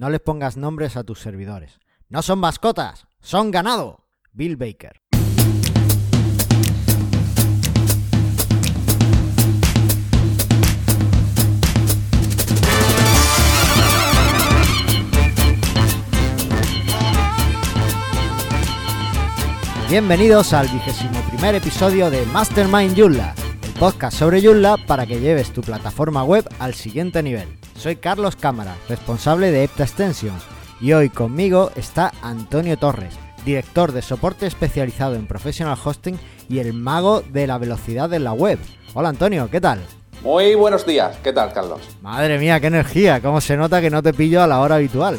No les pongas nombres a tus servidores. No son mascotas, son ganado. Bill Baker. Bienvenidos al vigésimo primer episodio de Mastermind Joomla, el podcast sobre Joomla para que lleves tu plataforma web al siguiente nivel. Soy Carlos Cámara, responsable de Epta Extensions, y hoy conmigo está Antonio Torres, director de soporte especializado en professional hosting y el mago de la velocidad en la web. Hola Antonio, ¿qué tal? Muy buenos días, ¿qué tal Carlos? Madre mía, qué energía, cómo se nota que no te pillo a la hora habitual.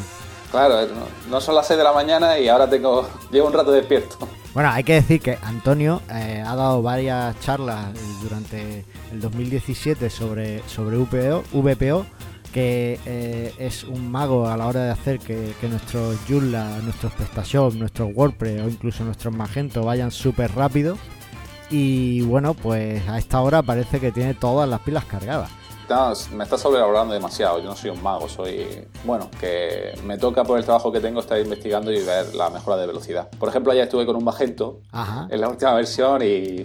Claro, eh, no, son las 6 de la mañana y ahora tengo llevo un rato despierto. Bueno, hay que decir que Antonio eh, ha dado varias charlas durante el 2017 sobre, sobre VPO, VPO que eh, es un mago a la hora de hacer que, nuestros Joomla, nuestros PrestaShop, nuestros WordPress o incluso nuestros Magento vayan súper rápido. Y bueno, pues a esta hora parece que tiene todas las pilas cargadas me estás sobrevalorando demasiado. Yo no soy un mago, soy. Bueno, que me toca por el trabajo que tengo estar investigando y ver la mejora de velocidad. Por ejemplo, ayer estuve con un Magento en la última versión y.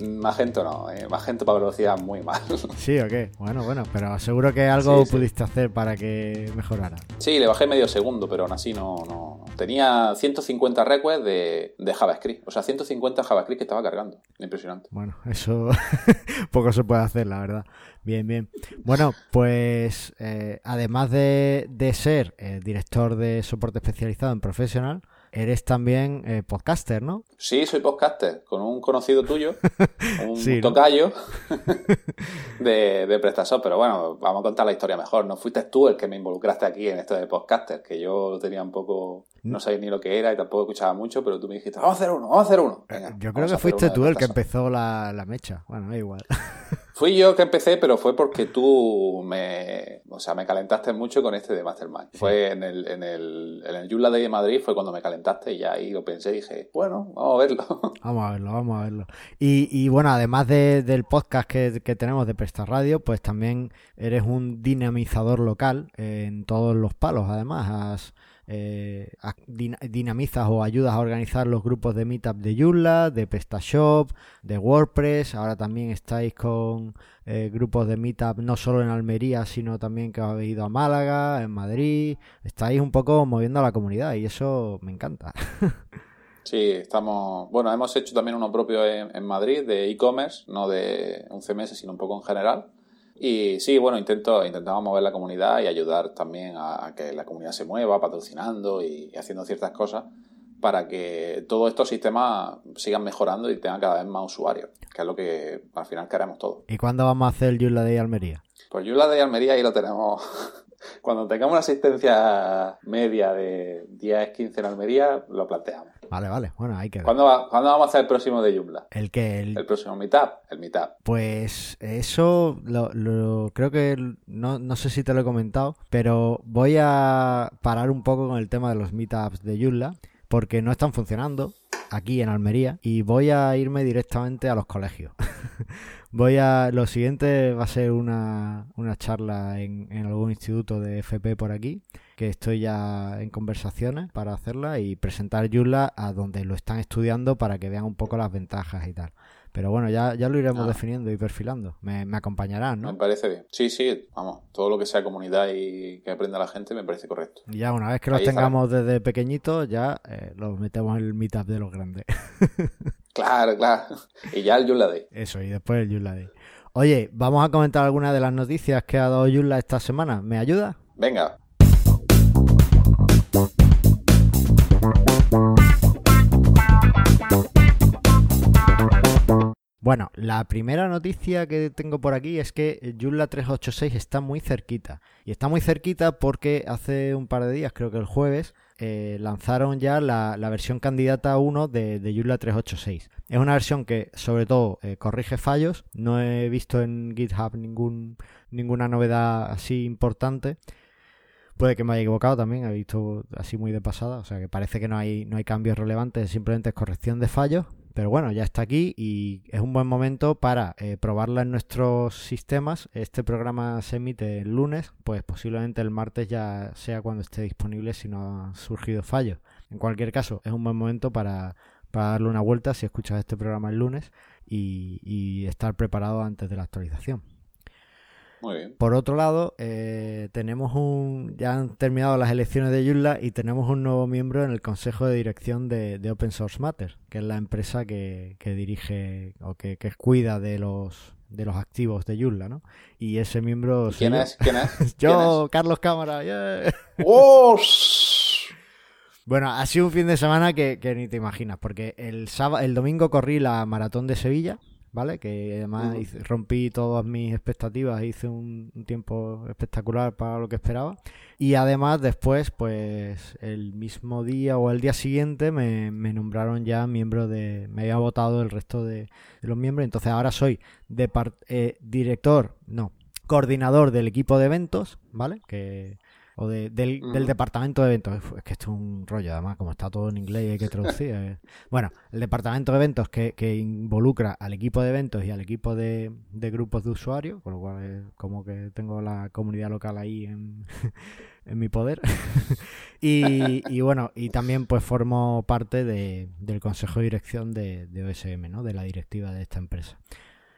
Magento no, eh, Magento para velocidad muy mal. Sí, o qué, bueno, bueno, pero seguro que algo pudiste hacer para que mejorara. Sí, le bajé medio segundo, pero aún así no. no... Tenía 150 requests de, de, JavaScript, o sea, 150 JavaScript que estaba cargando. Impresionante. Bueno, eso poco se puede hacer, la verdad. Bien, bien. Bueno, pues eh, además de, de ser eh, director de soporte especializado en Professional, eres también eh, podcaster, ¿no? Sí, soy podcaster, con un conocido tuyo, un tocayo de, de PrestaShop. Pero bueno, vamos a contar la historia mejor. No fuiste tú el que me involucraste aquí en esto de podcaster, que yo tenía un poco. No sabía ni lo que era y tampoco escuchaba mucho, pero tú me dijiste, vamos a hacer uno, vamos a hacer uno. yo creo que fuiste tú el que empezó la, la mecha. Bueno, da igual. Fui yo que empecé, pero fue porque tú me, o sea, me calentaste mucho con este de Mastermind. Fue en el, en el, en el Yula de Madrid, fue cuando me calentaste y ahí lo pensé y dije, bueno, vamos a verlo. Vamos a verlo, vamos a verlo. Y, y bueno, además del podcast que, que, tenemos de Presta Radio, pues también eres un dinamizador local en todos los palos, además. Has, eh, dinamizas o ayudas a organizar los grupos de Meetup de Joomla, de PrestaShop, de WordPress. Ahora también estáis con eh, grupos de Meetup no solo en Almería, sino también que habéis ido a Málaga, en Madrid. Estáis un poco moviendo a la comunidad y eso me encanta. Sí, estamos. Bueno, hemos hecho también uno propio en, en Madrid de e-commerce, no de un CMS, sino un poco en general. Y sí, bueno, intento, intentamos mover la comunidad y ayudar también a, que la comunidad se mueva, patrocinando y, haciendo ciertas cosas para que todos estos sistemas sigan mejorando y tengan cada vez más usuarios, que es lo que al final queremos todos. ¿Y cuándo vamos a hacer el Yula de Almería? Pues Yula de Almería ahí lo tenemos. Cuando tengamos una asistencia media de 10-15 en Almería, lo planteamos. Vale, vale. Bueno, hay que ver. ¿Cuándo, vamos a hacer el próximo de Joomla? ¿El que El... próximo Meetup. El Meetup. Pues eso lo, creo que no, no, sé si te lo he comentado, pero voy a parar un poco con el tema de los Meetups de Joomla porque no están funcionando aquí en Almería y voy a irme directamente a los colegios. voy a lo siguiente va a ser una, una charla en, en algún instituto de FP por aquí que estoy ya en conversaciones para hacerla y presentar Joomla a donde lo están estudiando para que vean un poco las ventajas y tal. Pero bueno, ya, ya lo iremos ah. definiendo y perfilando. Me, me, acompañarán, ¿no? Me parece bien. Sí, sí, vamos, todo lo que sea comunidad y que aprenda la gente me parece correcto. Y ya una vez que los tengamos desde pequeñitos, ya eh, los metemos en el meetup de los grandes. claro, claro. Y ya el Joomla Day. Eso, y después el Joomla Day. Oye, vamos a comentar algunas de las noticias que ha dado Joomla esta semana. ¿Me ayuda? Venga. Bueno, la primera noticia que tengo por aquí es que Joomla 386 está muy cerquita. Y está muy cerquita porque hace un par de días, creo que el jueves, eh, lanzaron ya la, versión candidata 1 de, de Joomla 386. Es una versión que sobre todo eh, corrige fallos. No he visto en GitHub ningún, ninguna novedad así importante. Puede que me haya equivocado también, he visto así muy de pasada, o sea que parece que no hay, no hay cambios relevantes, simplemente es corrección de fallos pero bueno, ya está aquí y es un buen momento para eh, probarla en nuestros sistemas. Este programa se emite el lunes, pues posiblemente el martes ya sea cuando esté disponible si no ha surgido fallo. En cualquier caso, es un buen momento para, darle una vuelta si escuchas este programa el lunes y estar preparado antes de la actualización. Muy bien. Por otro lado, eh, tenemos un. Ya han terminado las elecciones de Joomla y tenemos un nuevo miembro en el consejo de dirección de, de Open Source Matter, que es la empresa que, que dirige o que, que cuida de los de los activos de Joomla, ¿no? Y ese miembro. ¿Quién es? ¿Quién es? Yo, Carlos Cámara. yeah. ¡Oh! Bueno, ha sido un fin de semana que, que ni te imaginas, porque el sábado, el domingo corrí la maratón de Sevilla, ¿vale? Que además hice- rompí todas mis expectativas, hice un, un tiempo espectacular para lo que esperaba. Y además después, pues el mismo día o el día siguiente me, me nombraron ya miembro de... Me había votado el resto de, de los miembros, entonces ahora soy eh, director, no, coordinador del equipo de eventos, ¿vale? Que o de- del, departamento de eventos. Es que esto es un rollo, además, como está todo en inglés y hay que traducir. eh. Bueno, el departamento de eventos que, que involucra al equipo de eventos y al equipo de, de grupos de usuarios, con lo cual es como que tengo la comunidad local ahí en, en mi poder. y, y bueno, y también pues formo parte de- del consejo de dirección de, de OSM, ¿no? De la directiva de esta empresa.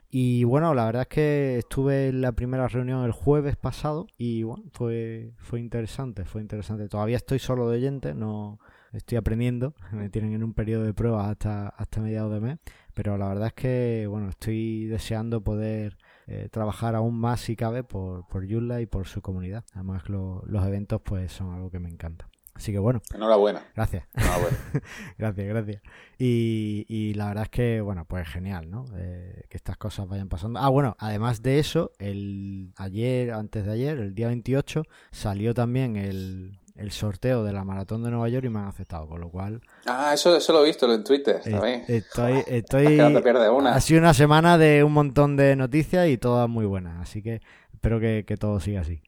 Y bueno, la verdad es que estuve en la primera reunión el jueves pasado y bueno, fue, fue interesante, fue interesante. Todavía estoy solo de oyente, no estoy aprendiendo, me tienen en un periodo de pruebas hasta, hasta mediados de mes, pero la verdad es que bueno, estoy deseando poder eh, trabajar aún más si cabe por, por Joomla y por su comunidad. Además lo- los eventos pues son algo que me encanta. Así que bueno, Enhorabuena. gracias. Enhorabuena. Gracias, gracias. Y, y la verdad es que, bueno, pues genial, ¿no? Eh, que estas cosas vayan pasando. Ah, bueno, además de eso, el ayer, antes de ayer, el día 28, salió también el, el sorteo de la maratón de Nueva York y me han aceptado, con lo cual Ah, eso, eso lo he visto en Twitter, eh, ¿sabéis? estoy, Es estoy, te pierdes una. ha sido una semana de un montón de noticias y todas muy buenas, así que espero que, que todo siga así.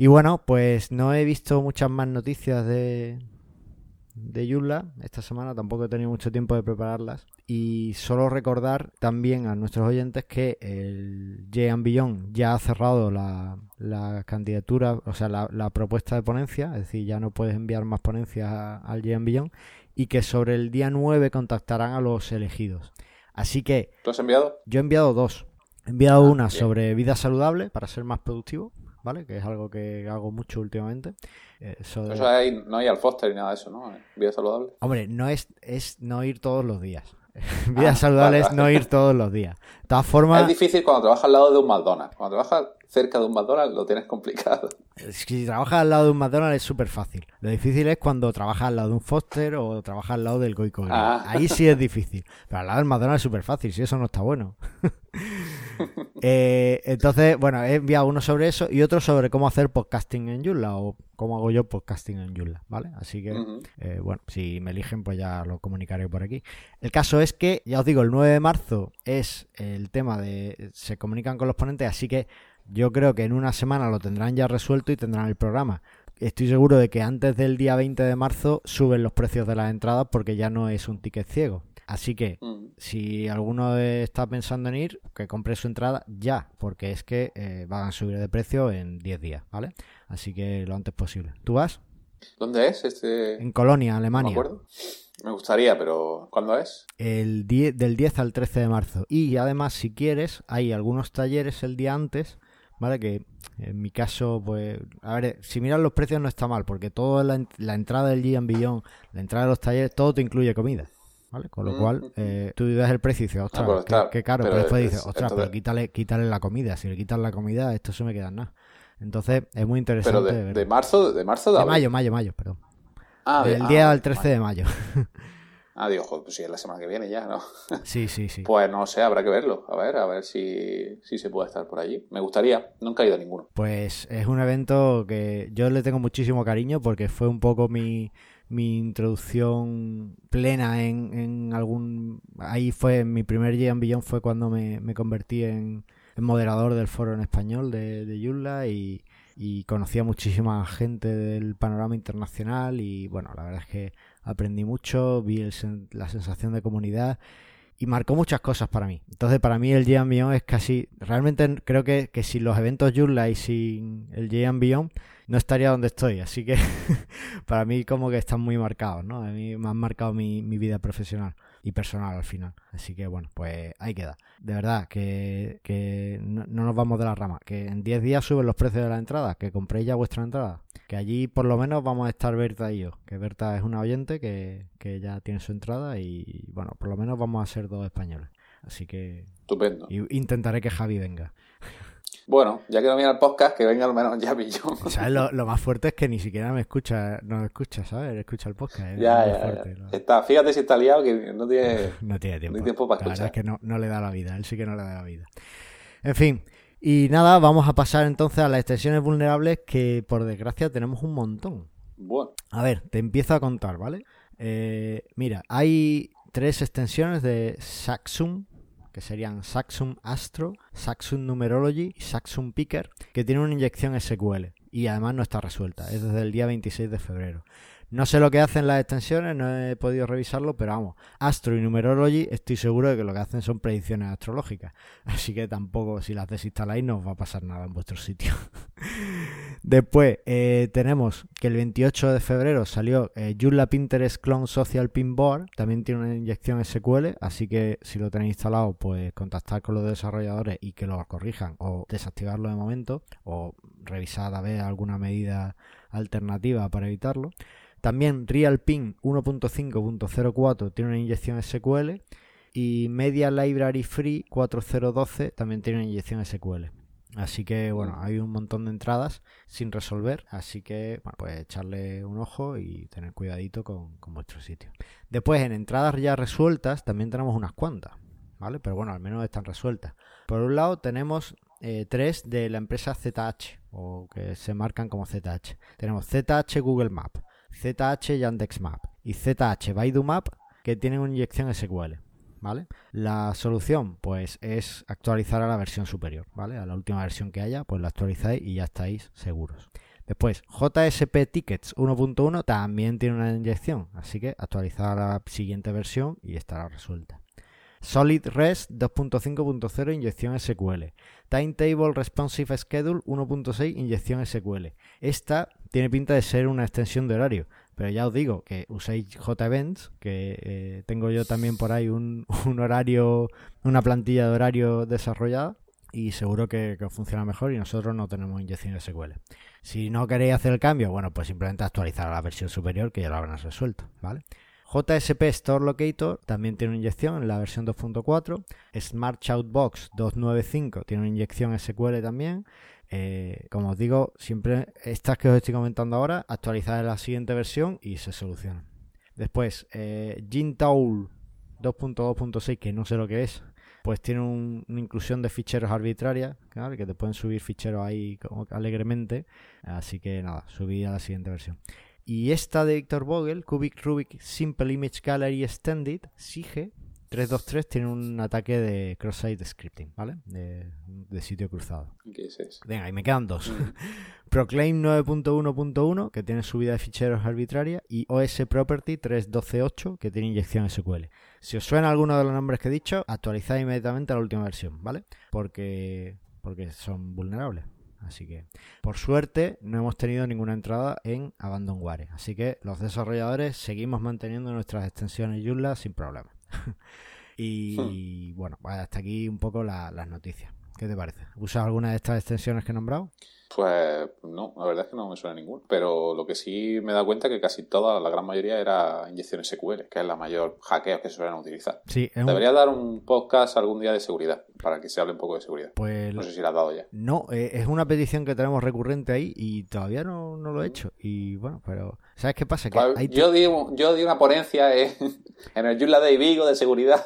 Y bueno, pues no he visto muchas más noticias de, de Joomla esta semana, tampoco he tenido mucho tiempo de prepararlas. Y solo recordar también a nuestros oyentes que el J Beyond ya ha cerrado la, la candidatura, o sea, la, la propuesta de ponencia, es decir, ya no puedes enviar más ponencias a- al J Beyond, y que sobre el día 9 contactarán a los elegidos. Así que ¿Lo has enviado? yo he enviado dos. He enviado Ah, una bien. sobre vida saludable para ser más productivo, ¿vale? Que es algo que hago mucho últimamente. Eh, eso de- Eso hay, no hay al Foster ni nada de eso, ¿no? Vida saludable. Hombre, no es, es no ir todos los días. vida Ah, saludable es no ir todos los días. De todas Es formas, difícil cuando trabajas al lado de un McDonald's. Cuando trabajas cerca de un McDonald's lo tienes complicado. si trabajas al lado de un McDonald's es súper fácil. Lo difícil es cuando trabajas al lado de un Foster o trabajas al lado del Goico. Ah. Ahí sí es difícil. Pero al lado del McDonald's es súper fácil, si eso no está bueno. Eh, entonces, bueno, he enviado uno sobre eso y otro sobre cómo hacer podcasting en Joomla o cómo hago yo podcasting en Joomla, ¿vale? Así que, eh, bueno, si me eligen, pues ya lo comunicaré por aquí. El caso es que, ya os digo, el 9 de marzo es el tema de se comunican con los ponentes, así que yo creo que en una semana lo tendrán ya resuelto y tendrán el programa. Estoy seguro de que antes del día 20 de marzo suben los precios de las entradas porque ya no es un ticket ciego. Así que Mm. si alguno está pensando en ir, que compre su entrada ya, porque es que eh, van a subir de precio en 10 días, ¿vale? Así que lo antes posible. ¿Tú vas? ¿Dónde es este? En Colonia, No me Alemania. acuerdo. Me gustaría, pero ¿cuándo es? El 10 del 10 al 13 de marzo. Y además, si quieres, hay algunos talleres el día antes, ¿vale? Que en mi caso, pues, a ver, si miras los precios no está mal, porque toda la, la entrada del Gian Billón, la entrada de los talleres, todo te incluye comida. ¿Vale? Con lo Mm, cual, eh, tú das el precio y dices, ostras, pues qué, caro. pero Pero después es- dices, ostras, pero quítale, quítale la comida. Si le quitas la comida, esto se me queda en nada. Entonces, es muy interesante. Pero de, ver. de marzo, de marzo de, De mayo, mayo, mayo, perdón. Ah, de- Del ah, 10 vale, al 13 de mayo. Ah, digo, joder, pues sí, es la semana que viene ya, ¿no? sí, sí, sí. Pues no sé, habrá que verlo. A ver, a ver si, si se puede estar por allí. Me gustaría. Nunca he ido a ninguno. Pues es un evento que yo le tengo muchísimo cariño porque fue un poco mi, mi introducción plena en, en algún... Ahí fue, mi primer Gian Billón fue cuando me, me convertí en, moderador del foro en español de, de Joomla y, y conocí a muchísima gente del panorama internacional y bueno, la verdad es que aprendí mucho, vi la sensación de comunidad y marcó muchas cosas para mí. Entonces, para mí el Beyond es casi. Realmente creo que, que sin los eventos Joomla y sin el Beyond no estaría donde estoy. Así que para mí, como que están muy marcados, ¿no? A mí me han marcado mi, mi vida profesional y personal al final. Así que bueno, pues ahí queda. De verdad, que, que no, nos vamos de la rama. Que en 10 días suben los precios de la entrada. Que compréis ya vuestra entrada. Que allí por lo menos vamos a estar Berta y yo. Que Berta es una oyente que, que ya tiene su entrada y bueno, por lo menos vamos a ser dos españoles. Así que... Estupendo. Y intentaré que Javi venga. Bueno, ya que no viene el podcast, que venga al menos ya pillón. ¿Sabes? Lo, lo, más fuerte es que ni siquiera me escucha, no me escucha, ¿sabes? Escucha el podcast. Ya, ya, Está, fíjate si está liado que no tiene, no tiene tiempo. No tiempo para escuchar. La verdad es que no, no le da la vida, él sí que no le da la vida. En fin, y nada, vamos a pasar entonces a las extensiones vulnerables que por desgracia tenemos un montón. Bueno. A ver, te empiezo a contar, ¿vale? Eh, mira, hay tres extensiones de Saxum que serían Saxum Astro, Saxum Numerology y Saxum Picker, que tienen una inyección SQL y además no está resuelta, es desde el día 26 de febrero. No sé lo que hacen las extensiones, no he podido revisarlo, pero vamos, Astro y Numerology estoy seguro de que lo que hacen son predicciones astrológicas. Así que tampoco, si las desinstaláis, no os va a pasar nada en vuestro sitio. Después eh, tenemos que el 28 de febrero salió eh, Joomla Pinterest Clone Social Pinboard, también tiene una inyección SQL, así que si lo tenéis instalado, pues contactar con los desarrolladores y que lo corrijan o desactivarlo de momento o revisar a ver alguna medida alternativa para evitarlo. También RealPin 1.5.04 tiene una inyección SQL y Media Library Free 4012 también tiene una inyección SQL. Así que bueno, hay un montón de entradas sin resolver, así que bueno, pues echarle un ojo y tener cuidadito con, vuestro sitio. Después en entradas ya resueltas también tenemos unas cuantas, ¿vale? Pero bueno, al menos están resueltas. Por un lado tenemos eh, tres de la empresa ZH, o que se marcan como ZH. Tenemos ZH Google Map, ZH Yandex Map y ZH Baidu Map que tienen una inyección SQL. ¿Vale? La solución, pues, es actualizar a la versión superior, ¿vale? A la última versión que haya, pues la actualizáis y ya estáis seguros. Después, JSP Tickets 1.1 también tiene una inyección, así que actualizar a la siguiente versión y estará resuelta. Solid REST 2.5.0 inyección SQL. Timetable Responsive Schedule 1.6 inyección SQL. Esta tiene pinta de ser una extensión de horario, pero ya os digo que uséis JEvents, que eh, tengo yo también por ahí un, horario, una plantilla de horario desarrollada y seguro que, que, funciona mejor y nosotros no tenemos inyección SQL. Si no queréis hacer el cambio, bueno, pues simplemente actualizar a la versión superior que ya lo habrán resuelto. JSP Store Locator también tiene una inyección en la versión 2.4. Smart Shoutbox 295 tiene una inyección SQL también. Eh, como os digo, siempre estas que os estoy comentando ahora, actualizar en la siguiente versión y se solucionan. Después, eh, 2.2.6, que no sé lo que es, pues tiene una inclusión de ficheros arbitrarias, que te pueden subir ficheros ahí alegremente. Así que nada, subí a la siguiente versión. Y esta de Victor Vogel, Cubic Rubik Simple Image Gallery Extended, SIGE 323, tiene un ataque de cross-site scripting, ¿vale? De, sitio cruzado. ¿Qué es eso? Venga, y me quedan dos. Mm. Proclaim 9.1.1, que tiene subida de ficheros arbitraria, y OS Property 3.12.8, que tiene inyección SQL. Si os suena alguno de los nombres que he dicho, actualizad inmediatamente a la última versión, ¿vale? Porque, porque son vulnerables. Así que, por suerte, no hemos tenido ninguna entrada en Abandonware. Así que los desarrolladores seguimos manteniendo nuestras extensiones Joomla sin problema. y hmm. bueno, hasta aquí un poco las noticias. ¿Qué te parece? ¿Usas alguna de estas extensiones que he nombrado? Pues no, la verdad es que no me suena ninguna. Pero lo que sí me da cuenta que casi toda, la gran mayoría era inyecciones SQL, que es la mayor hackeo que se suelen utilizar. Sí, Debería dar un podcast algún día de seguridad, para que se hable un poco de seguridad. Pues no sé si la has dado ya. No, eh, es una petición que tenemos recurrente ahí y todavía no, lo he hecho. Y bueno, pero ¿sabes qué pasa? Que pues yo, di, yo di una ponencia en, en el Joomla de Vigo de seguridad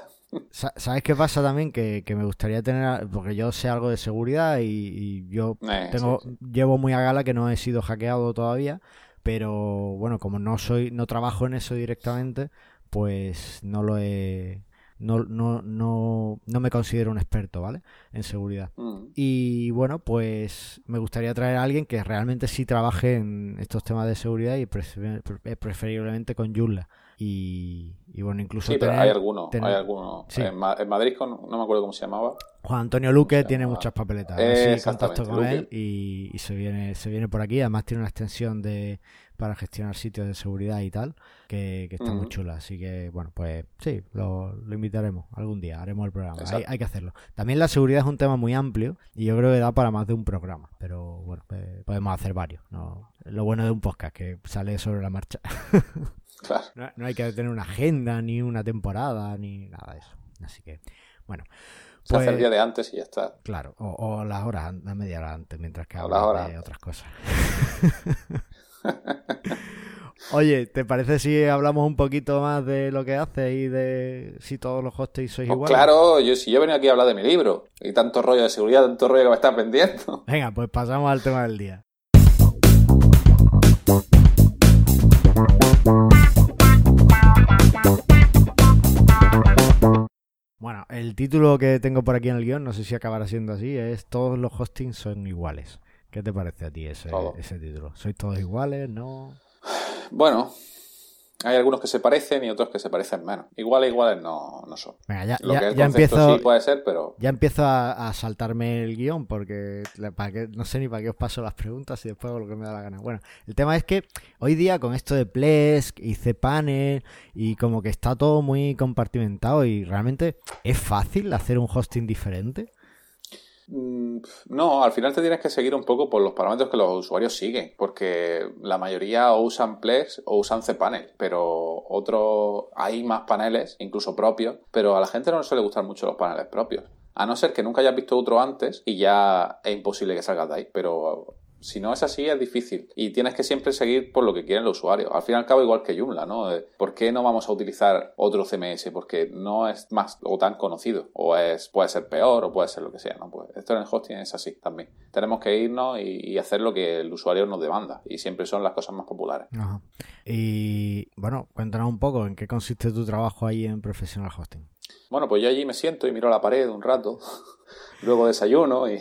¿Sabes qué pasa también? Que, me gustaría tener, porque yo sé algo de seguridad y, yo eh, tengo llevo muy a gala que no he sido hackeado todavía, pero bueno, como no soy, no trabajo en eso directamente, pues no lo he, no, no, no, no me considero un experto, ¿vale? En seguridad. Mm. Y bueno, pues me gustaría traer a alguien que realmente sí trabaje en estos temas de seguridad y prefe- pre- preferiblemente con Joomla. Y, y bueno, incluso Sí, pero tener- hay alguno, tener- hay alguno. Sí. En, Ma- en Madrid, con, no me acuerdo cómo se llamaba. Juan Antonio Luque tiene muchas papeletas. Si Exactamente, contacto con Luque. él y, y se viene se viene por aquí. Además tiene una extensión de para gestionar sitios de seguridad y tal que, que está muy chula. Así que bueno, pues sí, lo, lo invitaremos algún día. Haremos el programa. Hay, hay que hacerlo. También la seguridad es un tema muy amplio y yo creo que da para más de un programa. Pero bueno, pues, podemos hacer varios. ¿no? Lo bueno de un podcast que sale sobre la marcha. Claro. No, no hay que tener una agenda, ni una temporada, ni nada de eso. Así que, bueno. Se hace Pues- el día de antes y ya está. Claro, o, o las horas, la media hora antes, mientras que hablas de otras cosas. Oye, ¿te parece si hablamos un poquito más de lo que haces y de si todos los hostels sois Pues iguales? claro, yo si yo venía aquí a hablar de mi libro y tanto rollo de seguridad, tanto rollo que me estás vendiendo. Venga, pues pasamos al tema del día. El título que tengo por aquí en el guion, no sé si acabará siendo así, es Todos los hostings son iguales. ¿Qué te parece a ti ese, ese título? ¿Sois todos iguales? ¿No? Bueno, hay algunos que se parecen y otros que se parecen menos. Iguales, iguales no, no son. Venga, ya, Lo ya- que es el ya empiezo, sí puede ser, pero ya empiezo a, a saltarme el guion porque para no sé ni para qué os paso las preguntas y después hago lo que me da la gana. Bueno, el tema es que hoy día con esto de Plesk y cPanel y como que está todo muy compartimentado y realmente es fácil hacer un hosting diferente. Mm, No, al final te tienes que seguir un poco por los parámetros que los usuarios siguen, porque la mayoría o usan Plex o usan cPanel, pero otros hay más paneles, incluso propios, pero a la gente no le suele gustar mucho los paneles propios. A no ser que nunca hayas visto otro antes y ya es imposible que salgas de ahí, pero si no es así es difícil y tienes que siempre seguir por lo que quieren los usuarios. Al fin y al cabo igual que Joomla, ¿no? Eh, ¿Por qué no vamos a utilizar otro CMS? Porque no es más o tan conocido o es puede ser peor o puede ser lo que sea, ¿no? Pues esto en el hosting es así también. Tenemos que irnos y, hacer lo que el usuario nos demanda y siempre son las cosas más populares. Ajá. Y bueno, cuéntanos un poco en qué consiste tu trabajo ahí en Professional Hosting. Bueno, pues yo allí me siento y miro la pared un rato, luego desayuno y...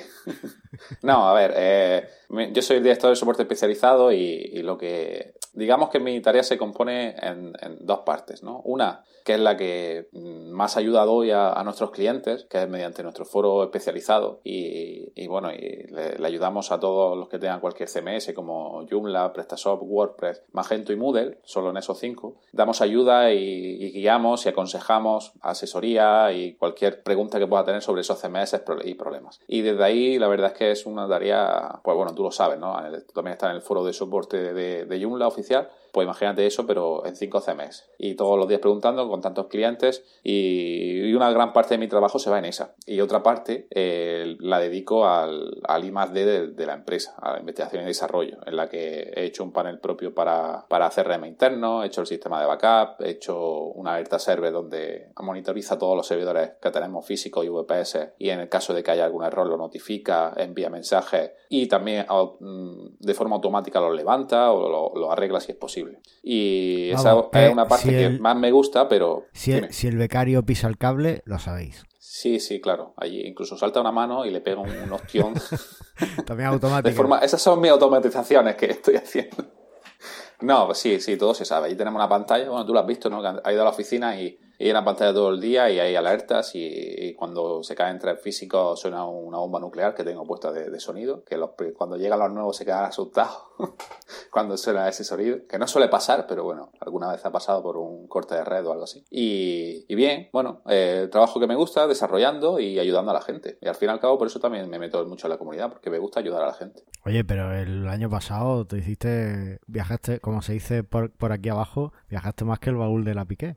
no, a ver, eh, yo soy el director de soporte especializado y, y lo que... Digamos que mi tarea se compone en, en dos partes, ¿no? Una, que es la que mm, más ayuda doy a, a nuestros clientes, que es mediante nuestro foro especializado y, y bueno, y le, le ayudamos a todos los que tengan cualquier CMS como Joomla, PrestaShop, WordPress, Magento y Moodle, solo en esos cinco. Damos ayuda y, y guiamos y aconsejamos, asesoría y cualquier pregunta que pueda tener sobre esos CMS y problemas. Y desde ahí la verdad es que es una tarea, pues bueno, tú lo sabes, ¿no? Tú también estás en el foro de soporte de, de Joomla oficial pues imagínate eso, pero en 5 CMS. Y todos los días preguntando con tantos clientes y, y una gran parte de mi trabajo se va en esa. Y otra parte eh, la dedico al, al I D de, de la empresa, a la investigación y desarrollo, en la que he hecho un panel propio para, para CRM interno, he hecho el sistema de backup, he hecho una alerta server donde monitoriza todos los servidores que tenemos físicos y VPS y en el caso de que haya algún error lo notifica, envía mensajes y también mm, de forma automática lo levanta o lo, lo arregla si es posible. Y esa es una parte si que más me gusta, pero... Si el, si el becario pisa el cable, lo sabéis. Sí, sí, claro. Allí incluso salta una mano y le pega un, un ostión. También de automático. forma... Esas son mis automatizaciones que estoy haciendo. No, pues sí, sí, todo se sabe. Allí tenemos una pantalla, bueno, tú lo has visto, ¿no? Que has ido a la oficina y, y hay una pantalla todo el día y hay alertas y, cuando se caen tres físicos suena una bomba nuclear que tengo puesta de, de sonido, que los, cuando llegan los nuevos se quedan asustados cuando suena ese sonido, que no suele pasar, pero bueno, alguna vez ha pasado por un corte de red o algo así. Y, y bien, bueno, eh, el trabajo que me gusta, desarrollando y ayudando a la gente. Y al fin y al cabo, por eso también me meto mucho en la comunidad, porque me gusta ayudar a la gente. Oye, pero el año pasado te hiciste, viajaste, como se dice por, por aquí abajo, viajaste más que el baúl de la Piqué.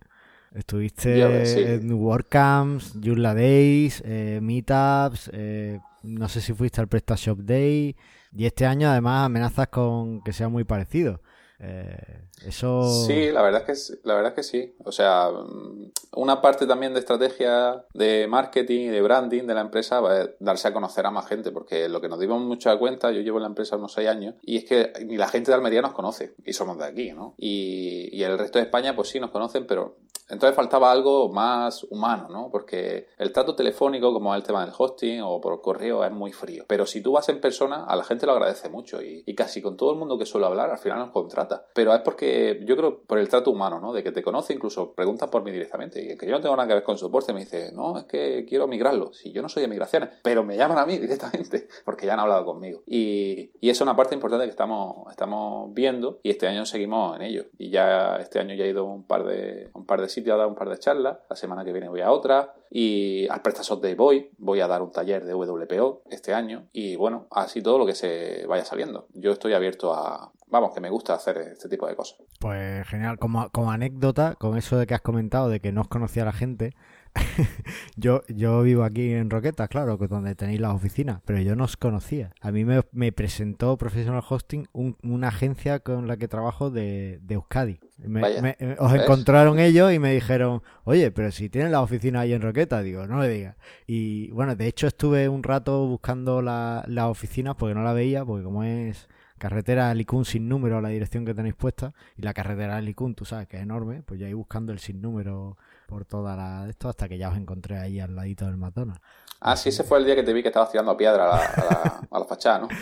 Estuviste ves, sí. en WordCamps, Joomla Days, eh, Meetups, eh, no sé si fuiste al PrestaShop Day, y este año además amenazas con que sea muy parecido. Eh, eso... Sí, la verdad es que la verdad es que sí. O sea, mm, una parte también de estrategia de marketing y de branding de la empresa va a darse a conocer a más gente, porque lo que nos dimos mucho a cuenta, yo llevo en la empresa unos seis años, y es que ni la gente de Almería nos conoce, y somos de aquí, ¿no? Y, y el resto de España, pues sí nos conocen, pero entonces faltaba algo más humano, ¿no? Porque el trato telefónico, como el tema del hosting o por correo, es muy frío. Pero si tú vas en persona, a la gente lo agradece mucho y, casi con todo el mundo que suele hablar, al final nos contrata. Pero es porque yo creo por el trato humano, ¿no? De que te conoce, incluso preguntas por mí directamente. Y que yo no tengo nada que ver con soporte, me dice, no, es que quiero migrarlo. Si yo no soy de migraciones, pero me llaman a mí directamente porque ya han hablado conmigo. Y, y es una parte importante que estamos, estamos viendo y este año seguimos en ello. Y ya este año ya he ido un par de, un par de sitio a dar un par de charlas, la semana que viene voy a otra, y al PrestaShop Day voy, voy a dar un taller de WPO este año, y bueno, así todo lo que se vaya saliendo. Yo estoy abierto a, vamos, que me gusta hacer este tipo de cosas. Pues genial, como, como anécdota, con eso de que has comentado de que no os conocía la gente, yo, yo vivo aquí en Roquetas, claro, que donde tenéis las oficinas, pero yo no os conocía. A mí me, presentó Professional Hosting una agencia con la que trabajo de, Euskadi. Eh, os encontraron ellos y me dijeron, oye, pero si tienen la oficina ahí en Roquetas, digo, no le digas. Y bueno, de hecho estuve un rato buscando las la oficinas porque no la veía, porque como es carretera Licún sin número la dirección que tenéis puesta y la carretera Licún, tú sabes que es enorme, pues yo ahí buscando el sin número por toda la esto hasta que ya os encontré ahí al ladito del Matona. Ah, sí, ese fue el día que te vi que estabas tirando piedra a la, fachada, ¿no?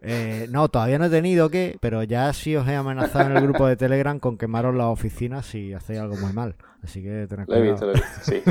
Eh, no, todavía no he tenido que, pero ya sí os he amenazado en el grupo de Telegram con quemaros las oficinas si hacéis algo muy mal. Así que tened cuidado. Lo he visto, lo he visto, sí.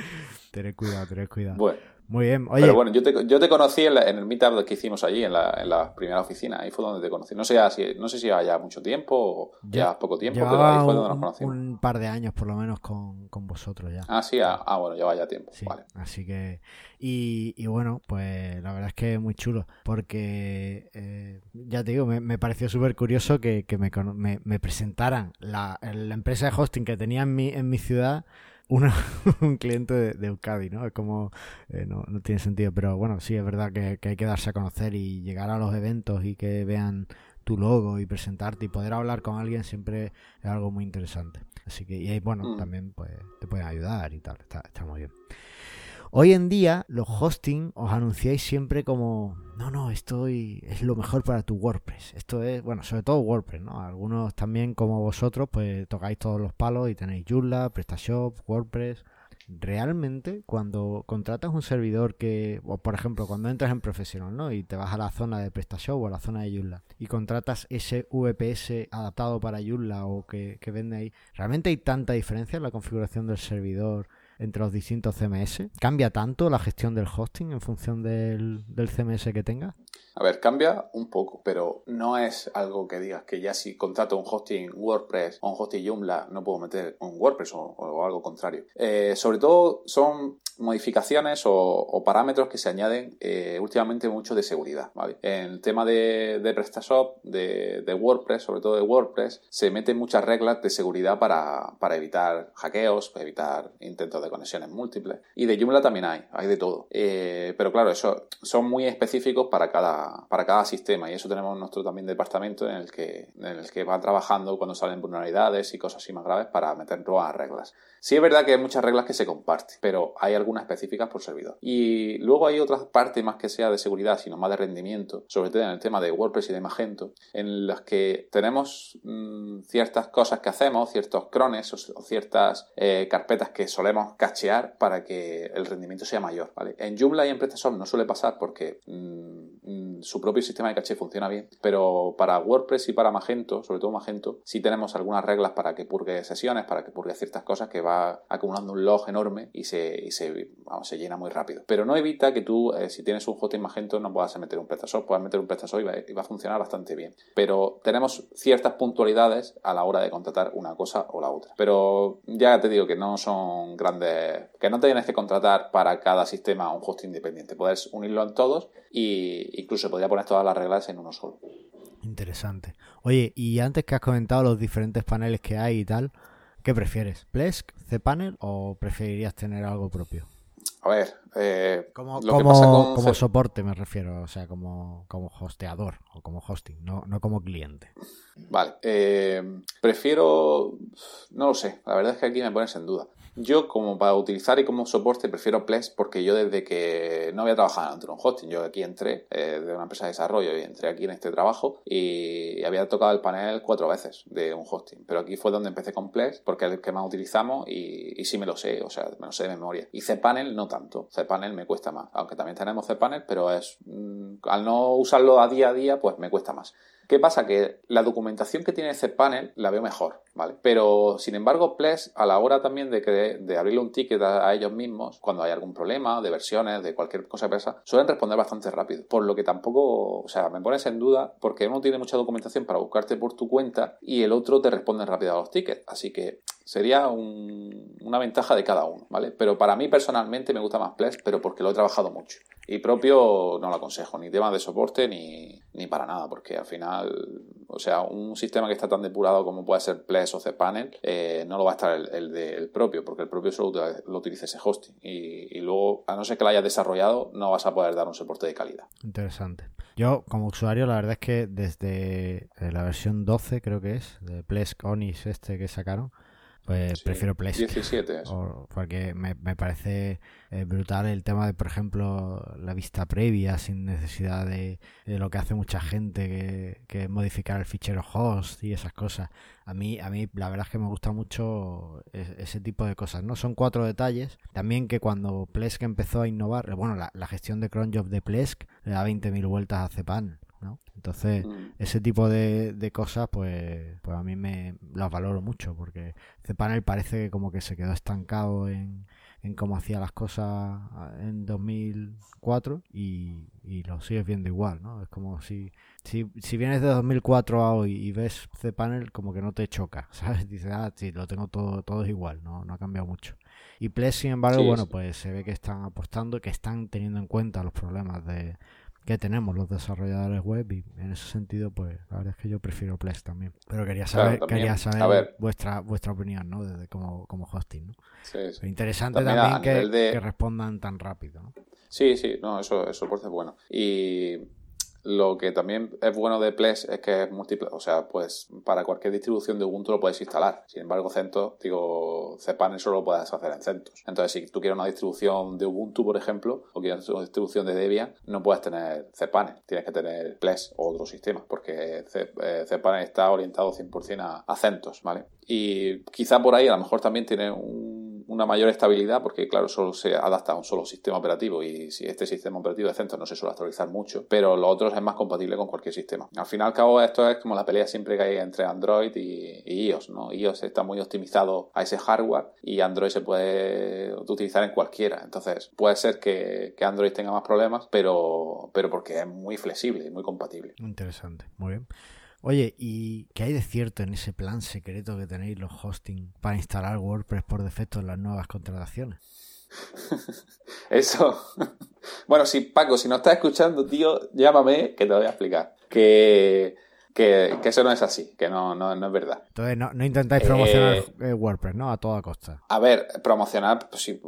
tened cuidado, tened cuidado. Bueno. Muy bien. Oye. Pero bueno, yo te, yo te conocí en, el meetup que hicimos allí, en la, en la, primera oficina. Ahí fue donde te conocí. No sé, si, no sé si ya mucho tiempo o ya, poco tiempo, pero ahí fue donde nos conocimos. Un par de años por lo menos con, con vosotros ya. Ah, sí, ah, ah bueno, ya vaya tiempo. vale. Así que. Y, y, bueno, pues la verdad es que es muy chulo. Porque eh, ya te digo, me, me pareció súper curioso que, que me, me, me, presentaran la, la empresa de hosting que tenía en mi, en mi ciudad un cliente de, Euskadi, ¿no? Es como, eh, no, no, tiene sentido, pero bueno, sí, es verdad que, hay que darse a conocer y llegar a los eventos y que vean tu logo y presentarte y poder hablar con alguien siempre es algo muy interesante. Así que, y ahí, bueno, mm. también pues te pueden ayudar y tal, está, está muy bien. Hoy en día, los hosting os anunciáis siempre como, no, no, esto es lo mejor para tu WordPress. Esto es, bueno, sobre todo WordPress, ¿no? Algunos también, como vosotros, pues tocáis todos los palos y tenéis Joomla, PrestaShop, WordPress. Realmente, cuando contratas un servidor que, o por ejemplo, cuando entras en Professional, ¿no? Y te vas a la zona de PrestaShop o a la zona de Joomla y contratas ese VPS adaptado para Joomla o que, que vende ahí, ¿realmente hay tanta diferencia en la configuración del servidor entre los distintos CMS? ¿Cambia tanto la gestión del hosting en función del, del CMS que tenga? A ver, cambia un poco, pero no es algo que digas que ya si contrato un hosting WordPress o un hosting Joomla no puedo meter un WordPress o, algo contrario. Eh, sobre todo son modificaciones o, parámetros que se añaden eh, últimamente mucho de seguridad. En el tema de, PrestaShop, de, WordPress, sobre todo de WordPress, se meten muchas reglas de seguridad para, evitar hackeos, para evitar intentos de conexiones múltiples. Y de Joomla también hay, hay de todo. Eh, pero claro, eso son muy específicos para cada para cada sistema y eso tenemos nuestro también departamento en el que, en el que va trabajando cuando salen vulnerabilidades y cosas así más graves para meter nuevas reglas. Sí es verdad que hay muchas reglas que se comparten, pero hay algunas específicas por servidor. Y luego hay otras partes más que sea de seguridad, sino más de rendimiento, sobre todo en el tema de WordPress y de Magento, en las que tenemos mm, ciertas cosas que hacemos, ciertos crones o, ciertas eh, carpetas que solemos cachear para que el rendimiento sea mayor. En Joomla y en PrestaShop no suele pasar porque mm, mm, su propio sistema de caché funciona bien, pero para WordPress y para Magento, sobre todo Magento, sí tenemos algunas reglas para que purgue sesiones, para que purgue ciertas cosas que va acumulando un log enorme y se, se, se llena muy rápido. Pero no evita que tú, eh, si tienes un hosting Magento, no puedas meter un PrestaShop, puedas meter un PrestaShop y va, y a funcionar bastante bien. Pero tenemos ciertas puntualidades a la hora de contratar una cosa o la otra. Pero ya te digo que no son grandes, que no tienes que contratar para cada sistema un hosting independiente. Puedes unirlo en todos y incluso podría poner todas las reglas en uno solo. Interesante. Oye, y antes que has comentado los diferentes paneles que hay y tal, ¿qué prefieres? ¿Plesk, cPanel o preferirías tener algo propio? A ver, eh, como, como, soporte me refiero, o sea, como, como hosteador o como hosting, no, no como cliente. Vale, eh, prefiero, no lo sé, la verdad es que aquí me pones en duda. Yo, como para utilizar y como soporte, prefiero Plex porque yo desde que no había trabajado en un hosting, yo aquí entré eh, de una empresa de desarrollo y entré aquí en este trabajo y había tocado el panel cuatro veces de un hosting. Pero aquí fue donde empecé con Plex porque es el que más utilizamos y, y sí me lo sé, o sea, me lo sé de memoria. Y cPanel no tanto, cPanel me cuesta más, aunque también tenemos cPanel, pero es mm, al no usarlo a día a día, pues me cuesta más. ¿Qué pasa? Que la documentación que tiene cPanel la veo mejor, ¿vale? Pero, sin embargo, Plex, a la hora también de, que, abrirle un ticket a, ellos mismos, cuando hay algún problema de versiones, de cualquier cosa pesa, suelen responder bastante rápido. Por lo que tampoco, o sea, me pones en duda porque uno tiene mucha documentación para buscarte por tu cuenta y el otro te responde rápido a los tickets. Así que sería una ventaja de cada uno, ¿vale? Pero para mí personalmente me gusta más Plex, pero porque lo he trabajado mucho. Y propio no lo aconsejo, ni tema de soporte ni, ni para nada, porque al final, o sea, un sistema que está tan depurado como puede ser Plex o cPanel, eh, no lo va a estar el, del propio, porque el propio solo lo utiliza ese hosting. Y, y, luego, a no ser que lo hayas desarrollado, no vas a poder dar un soporte de calidad. Interesante. Yo, como usuario, la verdad es que desde eh, la versión 12, creo que es, de Plex Onis este que sacaron, pues prefiero Plex. 17 porque me, parece eh, brutal el tema de, por ejemplo, la vista previa sin necesidad de, lo que hace mucha gente, que, que, modificar el fichero host y esas cosas. A mí, a mí la verdad es que me gusta mucho ese tipo de cosas, ¿no? Son cuatro detalles. También que cuando Plesk empezó a innovar, bueno, la, la gestión de cron job de Plesk le da 20.000 vueltas a Cepan. Entonces, mm. ese tipo de, cosas, pues, pues a mí me las valoro mucho, porque cPanel parece como que se quedó estancado en, en cómo hacía las cosas en 2004 y, y lo sigues viendo igual, ¿no? Es como si, si, si vienes de 2004 a hoy y ves cPanel, como que no te choca, ¿sabes? Dices, ah, sí, lo tengo todo, todo es igual, no, no ha cambiado mucho. Y Plex, sin embargo, bueno, pues se ve que están apostando, que están teniendo en cuenta los problemas de que tenemos los desarrolladores web y en ese sentido pues la verdad es que yo prefiero Plex también. Pero quería saber quería saber vuestra vuestra opinión no desde como, como hosting ¿no? Sí, interesante también, que, que, respondan tan rápido ¿no? sí sí no eso eso por ser bueno. Y lo que también es bueno de Plex es que es múltiple, o sea, pues para cualquier distribución de Ubuntu lo puedes instalar. Sin embargo, CentOS, digo, cPanel solo lo puedes hacer en CentOS. Entonces, si tú quieres una distribución de Ubuntu, por ejemplo, o quieres una distribución de Debian, no puedes tener cPanel, tienes que tener Plex o otro sistema, porque eh, cPanel está orientado 100% a, a CentOS, ¿vale? Y quizá por ahí a lo mejor también tiene un una mayor estabilidad porque, claro, solo se adapta a un solo sistema operativo y si este sistema operativo de centro no se suele actualizar mucho, pero lo otro es más compatible con cualquier sistema. Al fin y al cabo, esto es como la pelea siempre que hay entre Android y, iOS, ¿no? iOS está muy optimizado a ese hardware y Android se puede utilizar en cualquiera. Entonces, puede ser que, que Android tenga más problemas, pero, pero porque es muy flexible y muy compatible. Interesante, muy bien. Oye, ¿y qué hay de cierto en ese plan secreto que tenéis los hosting para instalar WordPress por defecto en las nuevas contrataciones? Eso. Bueno, si Paco, si no estás escuchando, tío, llámame que te voy a explicar. Que que, eso no es así, que no, no, no es verdad. Entonces no, no intentáis promocionar eh, WordPress, ¿no? A toda costa. A ver, promocionar, pues sí,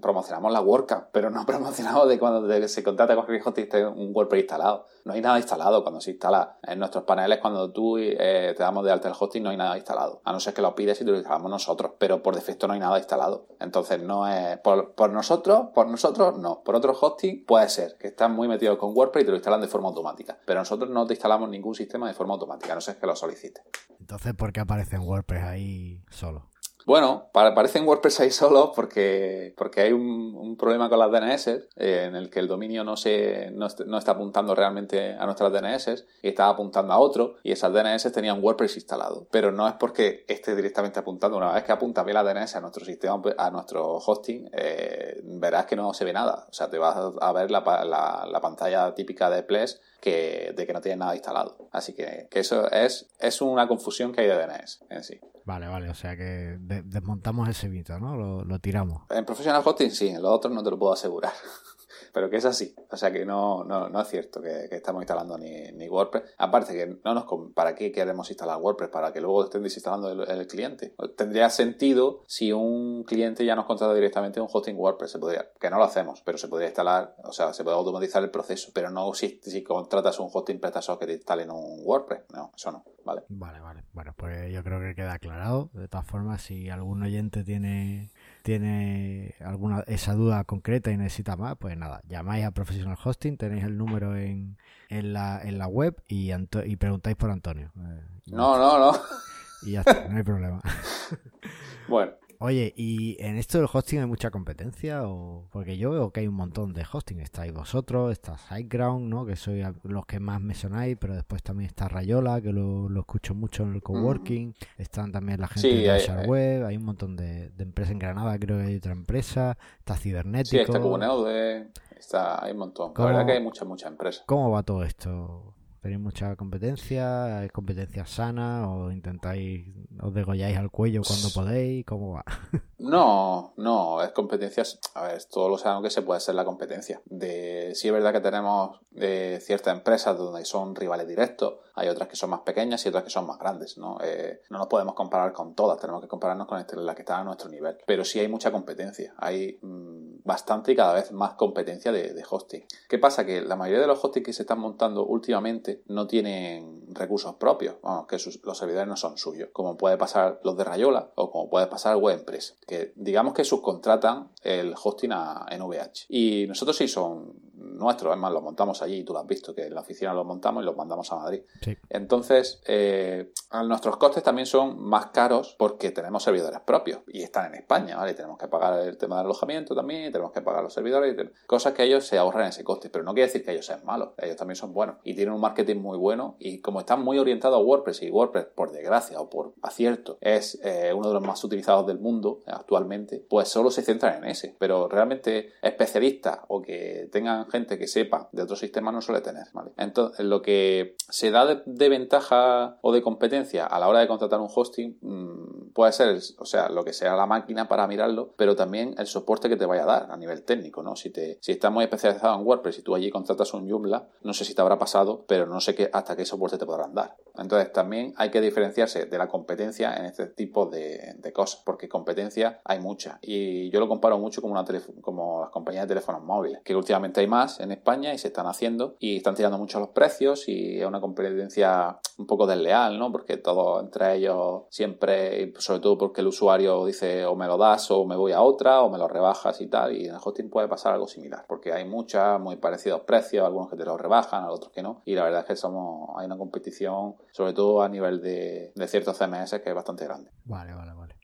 promocionamos la WordCamp, pero no promocionamos de cuando se contrata con hosting un WordPress instalado. No hay nada instalado cuando se instala. En nuestros paneles, cuando tú eh, te damos de alta el hosting, no hay nada instalado. A no ser que lo pides y te lo instalamos nosotros, pero por defecto no hay nada instalado. Entonces no es... Por, por nosotros, por nosotros no. Por otro hosting puede ser que están muy metidos con WordPress y te lo instalan de forma automática. Pero nosotros no te instalamos ningún sistema de forma automática, no sé que lo solicite. Entonces, ¿por qué aparece en WordPress ahí solo? Bueno, aparecen WordPress ahí solo porque, porque hay un, problema con las DNS eh, en el que el dominio no, se, no, está apuntando realmente a nuestras DNS y está apuntando a otro y esas DNS tenían WordPress instalado. Pero no es porque esté directamente apuntando. Una vez que apunta bien la DNS a nuestro sistema, a nuestro hosting, eh, verás que no se ve nada. O sea, te vas a ver la, la, pantalla típica de Plex que, de que no tiene nada instalado. Así que, que, eso es, es una confusión que hay de DNS en sí. Vale, vale, o sea que desmontamos ese mito, ¿no? Lo, lo, tiramos. En Professional Hosting sí, en los otros no te lo puedo asegurar pero que es así. O sea que no, no, no es cierto que, estamos instalando ni, ni, WordPress. Aparte que no nos ¿para qué queremos instalar WordPress? Para que luego estén desinstalando el, cliente. Tendría sentido si un cliente ya nos contrata directamente un hosting WordPress. Se podría, que no lo hacemos, pero se podría instalar, o sea, se puede automatizar el proceso. Pero no si, si contratas un hosting PrestaShop que te instalen un WordPress. No, eso no. Vale. Vale, vale. Bueno, pues yo creo que queda aclarado. De todas formas, si algún oyente tiene tiene alguna esa duda concreta y necesita más, pues nada, llamáis a Professional Hosting, tenéis el número en, en, la, en la web y, y preguntáis por Antonio. Eh, no, no, no. Y ya está, no hay problema. bueno, Oye, ¿y en esto del hosting hay mucha competencia? o Porque yo veo que hay un montón de hosting. Estáis vosotros, está SiteGround, ¿no? Que sois los que más me sonáis, pero después también está Rayola, que lo, escucho mucho en el coworking. Están también la gente de hay, Web, hay un montón de, empresas en Granada, creo que hay otra empresa. Está Cibernético. Sí, está Kubernetes, está, hay un montón. La verdad que hay muchas, muchas empresas. ¿Cómo va todo esto? ¿Tenéis mucha competencia? ¿Es competencia sana? ¿O intentáis, os degolláis al cuello cuando podéis? ¿Cómo va? No, no, es competencia. A ver, todos lo sabemos que se puede ser la competencia. De, sí es verdad que tenemos de ciertas empresas donde son rivales directos, hay otras que son más pequeñas y otras que son más grandes, ¿no? Eh, no nos podemos comparar con todas, tenemos que compararnos con este, la que está a nuestro nivel. Pero sí hay mucha competencia, hay mm, bastante y cada vez más competencia de, de, hosting. ¿Qué pasa? Que la mayoría de los hostings que se están montando últimamente no tienen recursos propios, vamos, que los servidores no son suyos, como puede pasar los de Rayola o como puede pasar WebEmpress digamos que subcontratan el hosting a NVH. Y nosotros sí son nuestros, además los montamos allí, tú lo has visto, que en la oficina los montamos y los mandamos a Madrid. Entonces, eh, nuestros costes también son más caros porque tenemos servidores propios y están en España, ¿vale? tenemos que pagar el tema del alojamiento también, tenemos que pagar los servidores, cosas que ellos se ahorran ese coste, pero no quiere decir que ellos sean malos, ellos también son buenos y tienen un marketing muy bueno y como están muy orientados a WordPress y WordPress, por desgracia o por acierto, es eh, uno de los más utilizados del mundo actualmente, pues solo se centran en ese, pero realmente especialistas o que tengan gente que sepa de otro sistema no suele tener. Entonces, lo que se da de, ventaja o de competencia a la hora de contratar un hosting mm, puede ser, o sea, lo que sea la máquina para mirarlo, pero también el soporte que te vaya a dar a nivel técnico, ¿no? Si, te, si estás muy especializado en WordPress y tú allí contratas un Joomla, no sé si te habrá pasado, pero no sé qué, hasta qué soporte te podrán dar. Entonces, también hay que diferenciarse de la competencia en este tipo de, cosas, porque competencia hay mucha. Y yo lo comparo mucho como, una como las compañías de teléfonos móviles, que últimamente hay más en España y se están haciendo y están tirando mucho los precios y es una competencia un poco desleal, ¿no? Porque todo entre ellos siempre, sobre todo porque el usuario dice o me lo das o me voy a otra o me lo rebajas y tal y en el hosting puede pasar algo similar porque hay muchas muy parecidos precios, algunos que te los rebajan, otros que no y la verdad es que somos hay una competición sobre todo a nivel de, de ciertos CMS que es bastante grande. Vale, vale, vale.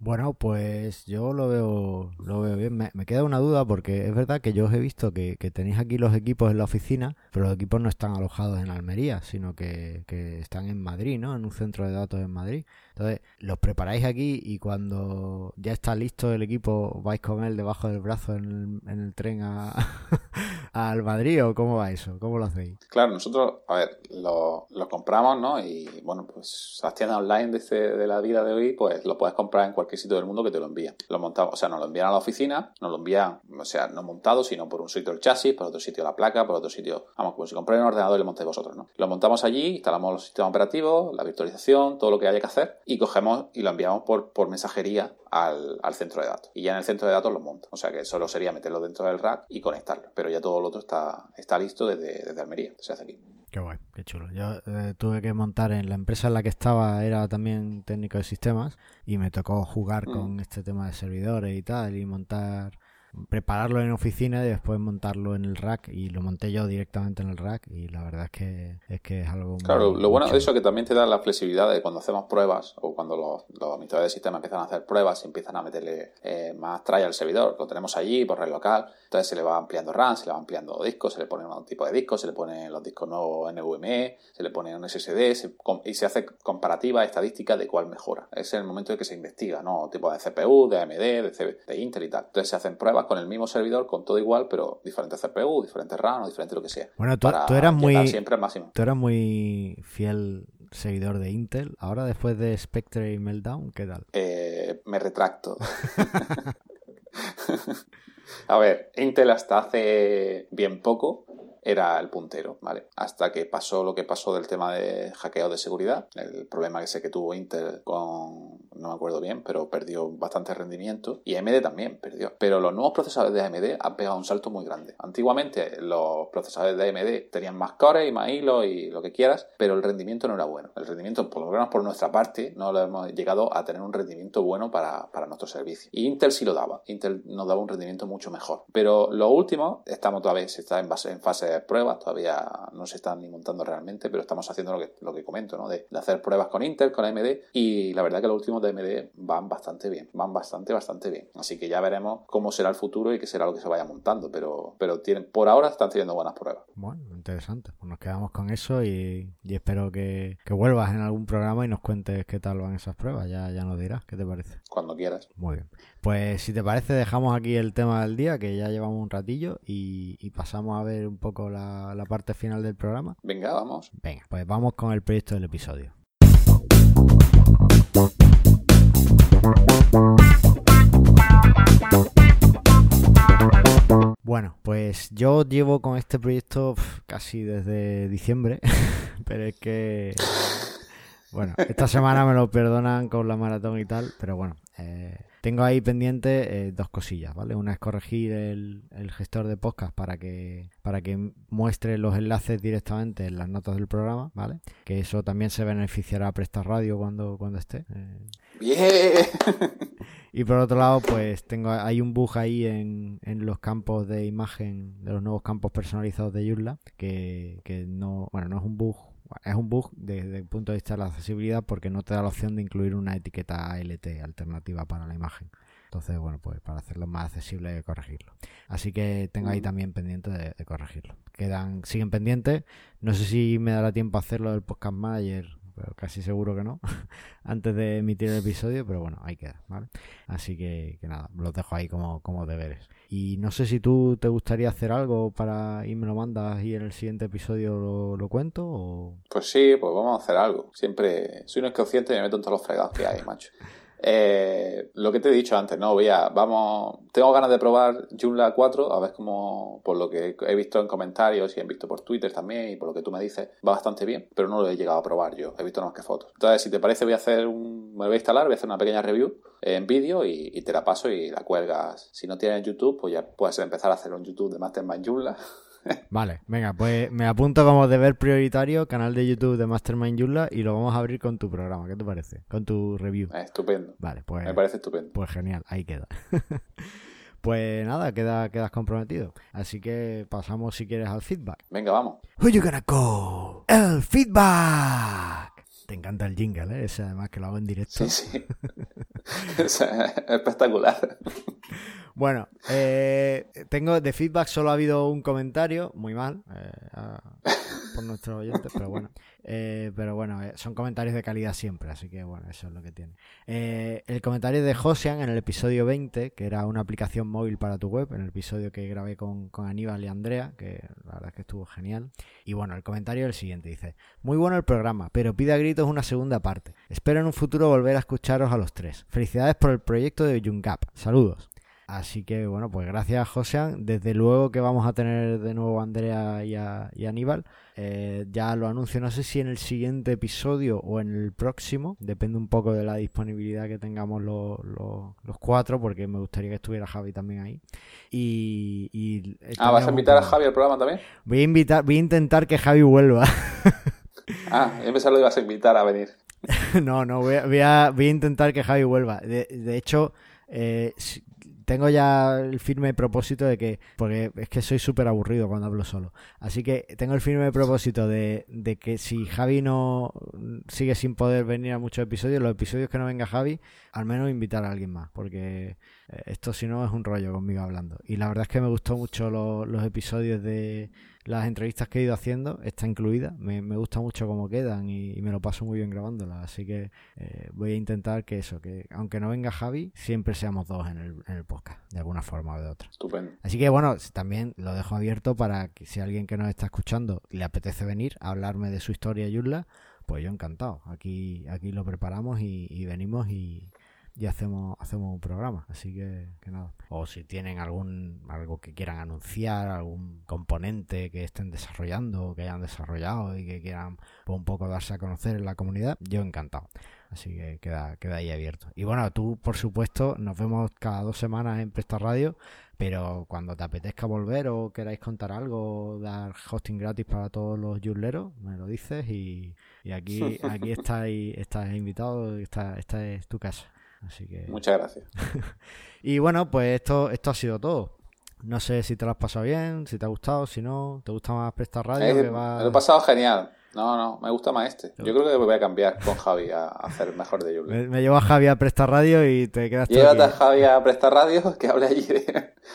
Bueno, pues yo lo veo, lo veo bien. Me, queda una duda porque es verdad que yo os he visto que, tenéis aquí los equipos en la oficina, pero los equipos no están alojados en Almería, sino que, que están en Madrid, ¿no? En un centro de datos en Madrid. Entonces, los preparáis aquí y cuando ya está listo el equipo, vais con él debajo del brazo en el, tren a, al Madrid o cómo va eso? ¿Cómo lo hacéis? Claro, nosotros, a ver, lo, compramos, ¿no? Y bueno, pues las tiendas online de, de la vida de hoy, pues lo puedes comprar en cualquier sitio del mundo que te lo envíen. Lo montamos, o sea, nos lo envían a la oficina, nos lo envían, o sea, no montado, sino por un sitio el chasis, por otro sitio la placa, por otro sitio, vamos, como si compráis un ordenador y lo montáis vosotros, ¿no? Lo montamos allí, instalamos los sistemas operativos, la virtualización, todo lo que haya que hacer y cogemos y lo enviamos por, por mensajería al, centro de datos. Y ya en el centro de datos lo monto. O sea que solo sería meterlo dentro del rack y conectarlo. Pero ya todo lo otro está, está listo desde, desde Almería. Se hace aquí. Qué guay, qué chulo. Yo eh, tuve que montar en la empresa en la que estaba, era también técnico de sistemas y me tocó jugar mm. con este tema de servidores y tal y montar prepararlo en oficina y después montarlo en el rack y lo monté yo directamente en el rack y la verdad es que es, que es algo Claro, lo bueno de eso es que también te da la flexibilidad de cuando hacemos pruebas o cuando los, los administradores de sistema empiezan a hacer pruebas y empiezan a meterle eh, más try al servidor, lo tenemos allí por red local, entonces se le va ampliando RAM, se le va ampliando discos, se le pone un tipo de discos, se le ponen los discos nuevos NVMe, se le pone un SSD y se hace comparativa estadística de cuál mejora. Es el momento en que se investiga, ¿no? Tipo de CPU, de AMD, de, de Intel y tal. Entonces se hacen pruebas con el mismo servidor, con todo igual, pero diferentes CPU, diferentes RAM o diferente lo que sea. Bueno, tú, eras muy. Siempre máximo. Tú eras muy fiel seguidor de Intel. Ahora, después de Spectre y Meltdown, ¿qué tal? Eh, me retracto. A ver, Intel hasta hace bien poco era el puntero, ¿vale? Hasta que pasó lo que pasó del tema de hackeo de seguridad, el problema que sé que tuvo Intel con no me acuerdo bien, pero perdió bastante rendimiento y AMD también perdió. Pero los nuevos procesadores de AMD han pegado un salto muy grande. Antiguamente los procesadores de AMD tenían más cores y más hilos y lo que quieras, pero el rendimiento no era bueno. El rendimiento, por lo menos por nuestra parte, no lo hemos llegado a tener un rendimiento bueno para, para nuestro servicio. Y Intel sí lo daba. Intel nos daba un rendimiento mucho mejor. Pero lo último, estamos todavía, está en, base, en fase pruebas, todavía no se están ni montando realmente, pero estamos haciendo lo que, lo que comento, ¿no? De, de hacer pruebas con Intel, con AMD, y la verdad que los últimos de AMD van bastante bien, van bastante, bastante bien. Así que ya veremos cómo será el futuro y qué será lo que se vaya montando, pero, pero tienen, por ahora están teniendo buenas pruebas. Bueno, interesante. Pues nos quedamos con eso y, espero que, vuelvas en algún programa y nos cuentes qué tal van esas pruebas. Ya, ya nos dirás, ¿qué te parece? Cuando quieras. Muy bien. Pues si te parece, dejamos aquí el tema del día, que ya llevamos un ratillo, y, pasamos a ver un poco la, la parte final del programa. Venga, vamos. Venga, pues vamos con el proyecto del episodio. Bueno, pues yo llevo con este proyecto casi desde diciembre, pero es que, bueno, esta semana me lo perdonan con la maratón y tal, pero bueno, eh, tengo ahí pendiente eh, dos cosillas, ¿vale? Una es corregir el, gestor de podcast para que, para que muestre los enlaces directamente en las notas del programa, ¿vale? Que eso también se beneficiará a Presta Radio cuando, cuando esté. Eh. ¡Bien! Y por otro lado, pues tengo hay un bug ahí en, en los campos de imagen, de los nuevos campos personalizados de Joomla, que, que no, bueno, no es un bug es un bug desde el punto de vista de la accesibilidad porque no te da la opción de incluir una etiqueta ALT alternativa para la imagen. Entonces, bueno, pues para hacerlo más accesible hay que corregirlo. Así que tengo ahí también pendiente de, corregirlo. Quedan, siguen pendientes. No sé si me dará tiempo a hacerlo del podcast manager, pero casi seguro que no, antes de emitir el episodio, pero bueno, ahí queda, ¿vale? Así que, que nada, los dejo ahí como, como deberes. Y no sé si tú te gustaría hacer algo para y me lo mandas y en el siguiente episodio lo, cuento o... Pues sí, pues vamos a hacer algo. Siempre soy un inconsciente y me meto en todos los fregados que hay, macho. Eh, lo que te he dicho antes, no, voy a, vamos, tengo ganas de probar Joomla 4, a ver cómo, por lo que he visto en comentarios y he visto por Twitter también y por lo que tú me dices, va bastante bien, pero no lo he llegado a probar yo, he visto nada más que fotos. Entonces, si te parece, voy a hacer un, me lo voy a instalar, voy a hacer una pequeña review en vídeo y, te la paso y la cuelgas. Si no tienes YouTube, pues ya puedes empezar a hacer un YouTube de Mastermind Joomla Vale, venga, pues me apunto como deber prioritario, canal de YouTube de Mastermind Yula y lo vamos a abrir con tu programa. ¿Qué te parece? Con tu review. estupendo. Vale, pues. Me parece estupendo. Pues genial, ahí queda. pues nada, queda, quedas comprometido. Así que pasamos, si quieres, al feedback. Venga, vamos. Who you gonna go? El feedback. Te encanta el jingle, ¿eh? Ese además que lo hago en directo. Sí, sí. es espectacular. Bueno, eh, tengo de feedback solo ha habido un comentario, muy mal, eh, por nuestros oyentes, pero bueno. Eh, pero bueno, eh, son comentarios de calidad siempre, así que bueno, eso es lo que tiene. Eh, el comentario de Josian en el episodio 20, que era una aplicación móvil para tu web, en el episodio que grabé con, Aníbal y Andrea, que la verdad es que estuvo genial. Y bueno, el comentario es el siguiente, dice, muy bueno el programa, pero pide a gritos una segunda parte. Espero en un futuro volver a escucharos a los tres. Felicidades por el proyecto de Jungap. Saludos. Así que bueno, pues gracias Josean. Desde luego que vamos a tener de nuevo a Andrea y a, Aníbal. Eh, ya lo anuncio, no sé si en el siguiente episodio o en el próximo. Depende un poco de la disponibilidad que tengamos los, cuatro, porque me gustaría que estuviera Javi también ahí. Y, ah, ¿vas a invitar a Javi al programa también? Voy a invitar, voy a intentar que Javi vuelva. ah, yo pensaba que ibas a invitar a venir. no, no, voy a, voy a, intentar que Javi vuelva. De, de hecho, eh, tengo ya el firme propósito de que, porque es que soy súper aburrido cuando hablo solo, así que tengo el firme propósito de, de, que si Javi no sigue sin poder venir a muchos episodios, los episodios que no venga Javi, al menos invitar a alguien más, porque esto si no es un rollo conmigo hablando. Y la verdad es que me gustó mucho los episodios de las entrevistas que he ido haciendo, está incluida. Me, gusta mucho cómo quedan y, me lo paso muy bien grabándolas. Así que eh, voy a intentar que eso, que aunque no venga Javi, siempre seamos dos en el, en el podcast, de alguna forma o de otra. Estupendo. Así que bueno, también lo dejo abierto para que si alguien que nos está escuchando le apetece venir a hablarme de su historia Yurla, pues yo encantado. Aquí, aquí lo preparamos y venimos y, y hacemos, hacemos un programa. Así que, que, nada. O si tienen algún algo que quieran anunciar, algún componente que estén desarrollando que hayan desarrollado y que quieran pues, un poco darse a conocer en la comunidad, yo encantado. Así que queda, queda ahí abierto. Y bueno, tú, por supuesto, nos vemos cada dos semanas en Presta Radio, pero cuando te apetezca volver o queráis contar algo, dar hosting gratis para todos los yurleros, me lo dices y, aquí, aquí estáis, estás invitado, esta, esta es tu casa. Así que... Muchas gracias. y bueno, pues esto, esto ha sido todo. No sé si te lo has pasado bien, si te ha gustado, si no, te gusta más prestar radio. Eh, me lo he pasado genial. No, no, me gusta más este. Yo creo que voy a cambiar con Javi a, hacer mejor de Yule. Me, llevo a Javi a prestar radio y te quedas Llévate a Javi a prestar radio, que hable allí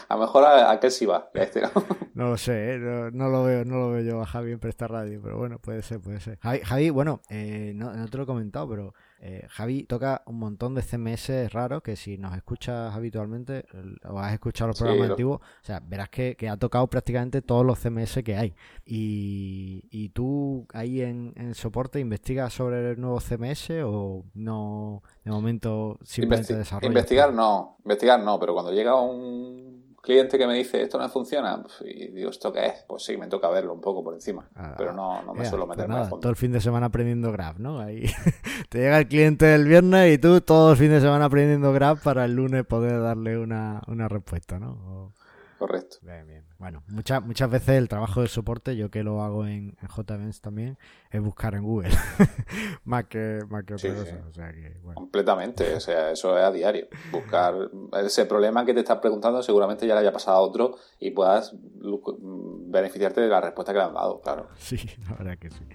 A lo mejor a, aquel sí va, este no. no lo sé, ¿eh? no, lo veo, no lo veo yo a Javi en prestar radio, pero bueno, puede ser, puede ser. Javi, bueno, eh, no, no te lo he comentado, pero eh, Javi toca un montón de CMS raros que si nos escuchas habitualmente o has escuchado los programas antiguos, o sea, verás que, ha tocado prácticamente todos los CMS que hay. Y, tú ahí en, soporte investigas sobre el nuevo CMS o no, de momento simplemente desarrollas. Investigar no, investigar no, pero cuando llega un cliente que me dice esto no funciona pues, y digo esto qué es pues sí me toca verlo un poco por encima ah, pero no, no me suelo meter pues fondo todo el fin de semana aprendiendo Graph no ahí te llega el cliente el viernes y tú todo el fin de semana aprendiendo Graph para el lunes poder darle una, una respuesta no correcto. Bien bien bueno, muchas muchas veces el trabajo de soporte, yo que lo hago en, en también, es buscar en Google, más que, más que otra cosa. Completamente, o sea, eso es a diario. Buscar ese problema que te estás preguntando, seguramente ya le haya pasado a otro y puedas beneficiarte de la respuesta que le han dado, claro. Sí, la verdad que sí.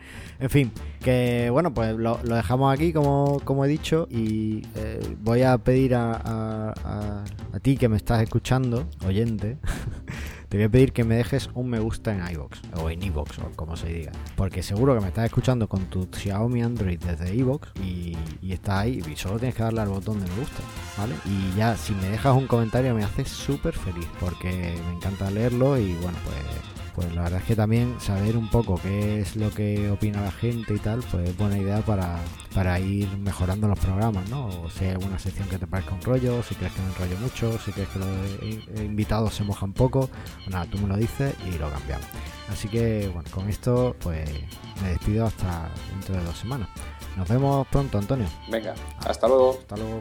En fin, que bueno, pues lo, dejamos aquí, como, como he dicho, y eh, voy a pedir a, a, a ti que me estás escuchando, oyente, te voy a pedir que me dejes un me gusta en iVoox o en iVoox o como se diga. Porque seguro que me estás escuchando con tu Xiaomi Android desde iVoox y, y estás ahí solo tienes que darle al botón de me gusta, ¿vale? Y ya, si me dejas un comentario me hace súper feliz porque me encanta leerlo y bueno, pues pues la verdad es que también saber un poco qué es lo que opina la gente y tal, pues es buena idea para, para ir mejorando los programas, ¿no? O si hay alguna sección que te parezca un rollo, si crees que me enrollo mucho, si crees que los invitados se mojan poco, pues nada, tú me lo dices y lo cambiamos. Así que, bueno, con esto, pues me despido hasta dentro de dos semanas. Nos vemos pronto, Antonio. Venga, hasta luego. Hasta luego.